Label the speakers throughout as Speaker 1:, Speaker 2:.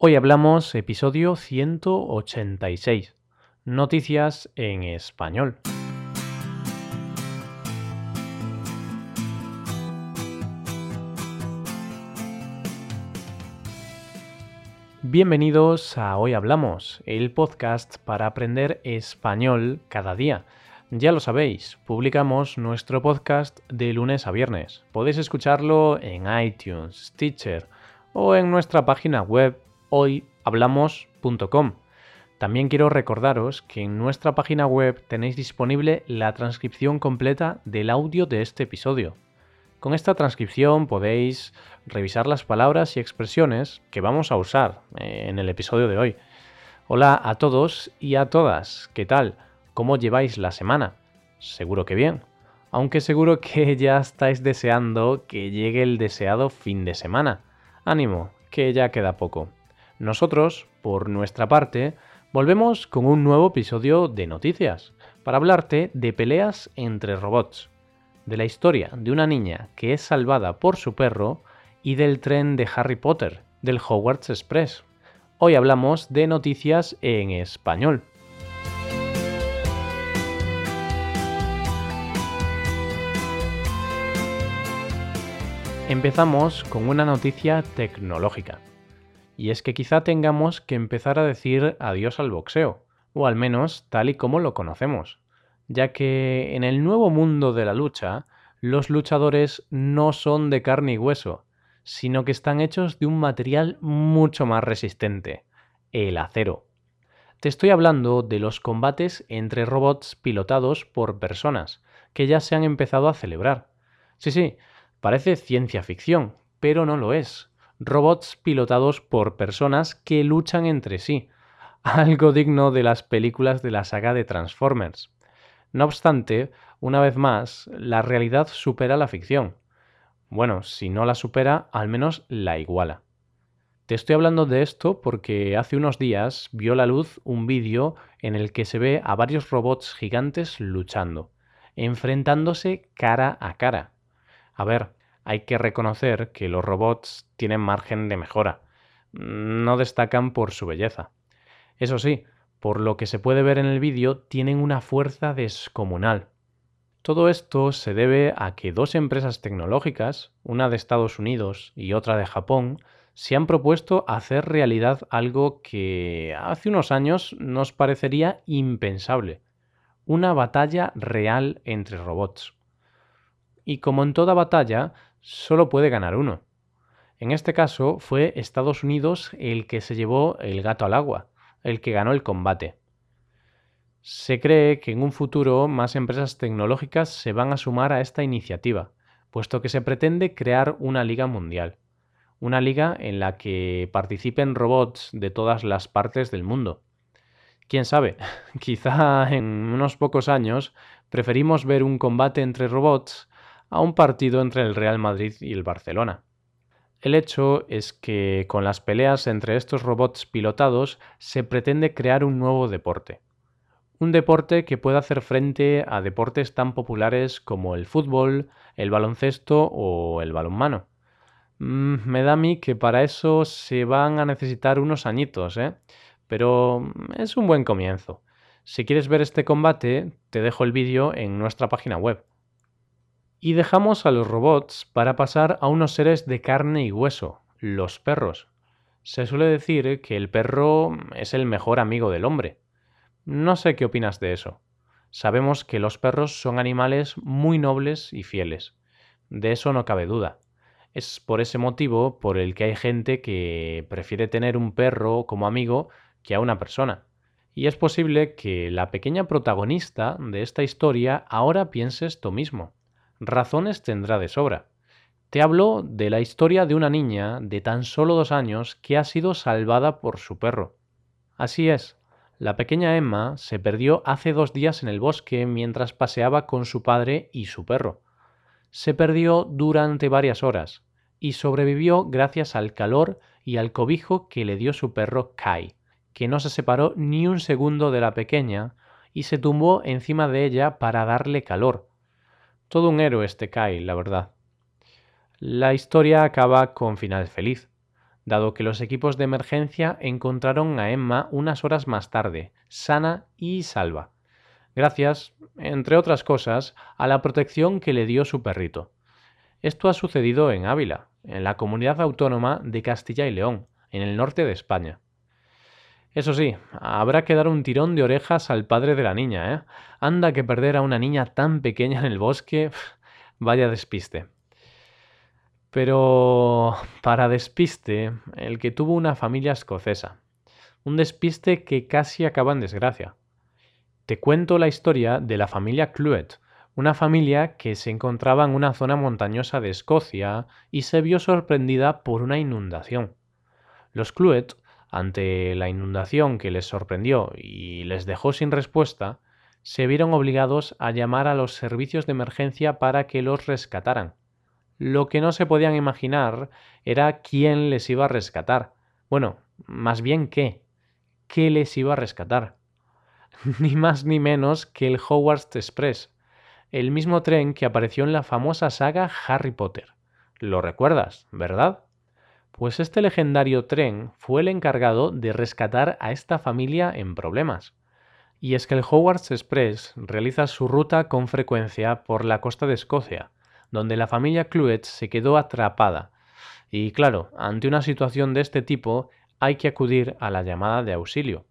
Speaker 1: Hoy hablamos episodio 186, Noticias en español. Bienvenidos a Hoy Hablamos, el podcast para aprender español cada día. Ya lo sabéis, publicamos nuestro podcast de lunes a viernes. Podéis escucharlo en iTunes, Stitcher o en nuestra página web hoyhablamos.com. También quiero recordaros que en nuestra página web tenéis disponible la transcripción completa del audio de este episodio. Con esta transcripción podéis revisar las palabras y expresiones que vamos a usar eh, en el episodio de hoy. Hola a todos y a todas, ¿qué tal? ¿Cómo lleváis la semana? Seguro que bien, aunque seguro que ya estáis deseando que llegue el deseado fin de semana. Ánimo, que ya queda poco. Nosotros, por nuestra parte, volvemos con un nuevo episodio de noticias, para hablarte de peleas entre robots, de la historia de una niña que es salvada por su perro y del tren de Harry Potter, del Hogwarts Express. Hoy hablamos de noticias en español. Empezamos con una noticia tecnológica. Y es que quizá tengamos que empezar a decir adiós al boxeo, o al menos tal y como lo conocemos, ya que en el nuevo mundo de la lucha, los luchadores no son de carne y hueso, sino que están hechos de un material mucho más resistente, el acero. Te estoy hablando de los combates entre robots pilotados por personas, que ya se han empezado a celebrar. Sí, sí, parece ciencia ficción, pero no lo es robots pilotados por personas que luchan entre sí, algo digno de las películas de la saga de Transformers. No obstante, una vez más, la realidad supera la ficción. Bueno, si no la supera, al menos la iguala. Te estoy hablando de esto porque hace unos días vio la luz un vídeo en el que se ve a varios robots gigantes luchando, enfrentándose cara a cara. A ver, hay que reconocer que los robots tienen margen de mejora. No destacan por su belleza. Eso sí, por lo que se puede ver en el vídeo, tienen una fuerza descomunal. Todo esto se debe a que dos empresas tecnológicas, una de Estados Unidos y otra de Japón, se han propuesto hacer realidad algo que hace unos años nos parecería impensable, una batalla real entre robots. Y como en toda batalla, solo puede ganar uno. En este caso fue Estados Unidos el que se llevó el gato al agua, el que ganó el combate. Se cree que en un futuro más empresas tecnológicas se van a sumar a esta iniciativa, puesto que se pretende crear una liga mundial, una liga en la que participen robots de todas las partes del mundo. Quién sabe, quizá en unos pocos años preferimos ver un combate entre robots a un partido entre el Real Madrid y el Barcelona. El hecho es que con las peleas entre estos robots pilotados se pretende crear un nuevo deporte. Un deporte que pueda hacer frente a deportes tan populares como el fútbol, el baloncesto o el balonmano. Mm, me da a mí que para eso se van a necesitar unos añitos, ¿eh? Pero es un buen comienzo. Si quieres ver este combate, te dejo el vídeo en nuestra página web. Y dejamos a los robots para pasar a unos seres de carne y hueso, los perros. Se suele decir que el perro es el mejor amigo del hombre. No sé qué opinas de eso. Sabemos que los perros son animales muy nobles y fieles. De eso no cabe duda. Es por ese motivo por el que hay gente que prefiere tener un perro como amigo que a una persona. Y es posible que la pequeña protagonista de esta historia ahora piense esto mismo razones tendrá de sobra. Te hablo de la historia de una niña de tan solo dos años que ha sido salvada por su perro. Así es, la pequeña Emma se perdió hace dos días en el bosque mientras paseaba con su padre y su perro. Se perdió durante varias horas y sobrevivió gracias al calor y al cobijo que le dio su perro Kai, que no se separó ni un segundo de la pequeña y se tumbó encima de ella para darle calor, todo un héroe este Kai, la verdad. La historia acaba con final feliz. dado que los equipos de emergencia encontraron a Emma unas horas más tarde, sana y salva, gracias, entre otras cosas, a la protección que le dio su perrito. Esto ha sucedido en Ávila, en la comunidad autónoma de Castilla y León, en el norte de España. Eso sí, habrá que dar un tirón de orejas al padre de la niña, ¿eh? Anda que perder a una niña tan pequeña en el bosque, vaya despiste. Pero para despiste, el que tuvo una familia escocesa. Un despiste que casi acaba en desgracia. Te cuento la historia de la familia Cluet, una familia que se encontraba en una zona montañosa de Escocia y se vio sorprendida por una inundación. Los Cluet, ante la inundación que les sorprendió y les dejó sin respuesta, se vieron obligados a llamar a los servicios de emergencia para que los rescataran. Lo que no se podían imaginar era quién les iba a rescatar. Bueno, más bien qué. ¿Qué les iba a rescatar? ni más ni menos que el Hogwarts Express, el mismo tren que apareció en la famosa saga Harry Potter. Lo recuerdas, ¿verdad? Pues este legendario tren fue el encargado de rescatar a esta familia en problemas. Y es que el Hogwarts Express realiza su ruta con frecuencia por la costa de Escocia, donde la familia Cluet se quedó atrapada. Y claro, ante una situación de este tipo hay que acudir a la llamada de auxilio.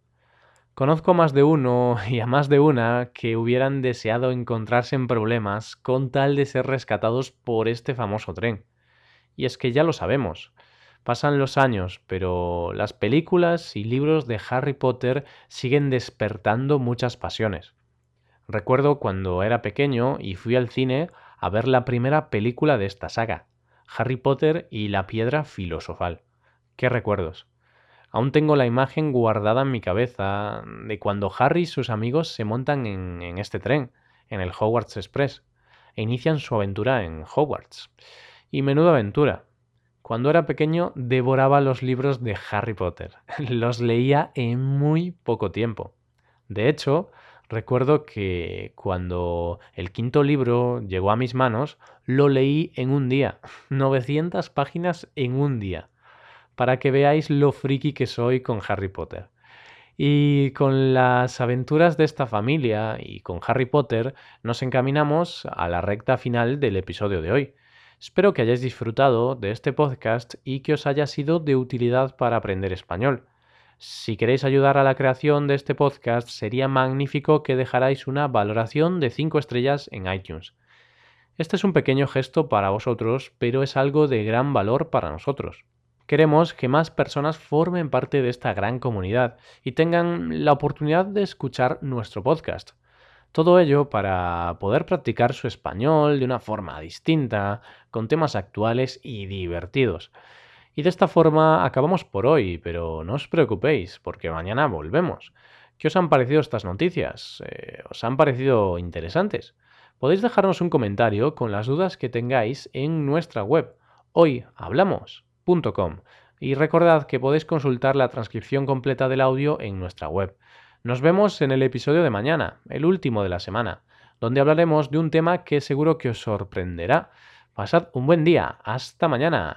Speaker 1: Conozco más de uno y a más de una que hubieran deseado encontrarse en problemas con tal de ser rescatados por este famoso tren. Y es que ya lo sabemos. Pasan los años, pero las películas y libros de Harry Potter siguen despertando muchas pasiones. Recuerdo cuando era pequeño y fui al cine a ver la primera película de esta saga, Harry Potter y la piedra filosofal. ¿Qué recuerdos? Aún tengo la imagen guardada en mi cabeza de cuando Harry y sus amigos se montan en, este tren, en el Hogwarts Express, e inician su aventura en Hogwarts. Y menuda aventura. Cuando era pequeño devoraba los libros de Harry Potter. Los leía en muy poco tiempo. De hecho, recuerdo que cuando el quinto libro llegó a mis manos, lo leí en un día. 900 páginas en un día para que veáis lo friki que soy con Harry Potter. Y con las aventuras de esta familia y con Harry Potter nos encaminamos a la recta final del episodio de hoy. Espero que hayáis disfrutado de este podcast y que os haya sido de utilidad para aprender español. Si queréis ayudar a la creación de este podcast, sería magnífico que dejarais una valoración de 5 estrellas en iTunes. Este es un pequeño gesto para vosotros, pero es algo de gran valor para nosotros. Queremos que más personas formen parte de esta gran comunidad y tengan la oportunidad de escuchar nuestro podcast. Todo ello para poder practicar su español de una forma distinta, con temas actuales y divertidos. Y de esta forma acabamos por hoy, pero no os preocupéis, porque mañana volvemos. ¿Qué os han parecido estas noticias? Eh, ¿Os han parecido interesantes? Podéis dejarnos un comentario con las dudas que tengáis en nuestra web. Hoy hablamos y recordad que podéis consultar la transcripción completa del audio en nuestra web. Nos vemos en el episodio de mañana, el último de la semana, donde hablaremos de un tema que seguro que os sorprenderá. Pasad un buen día. Hasta mañana.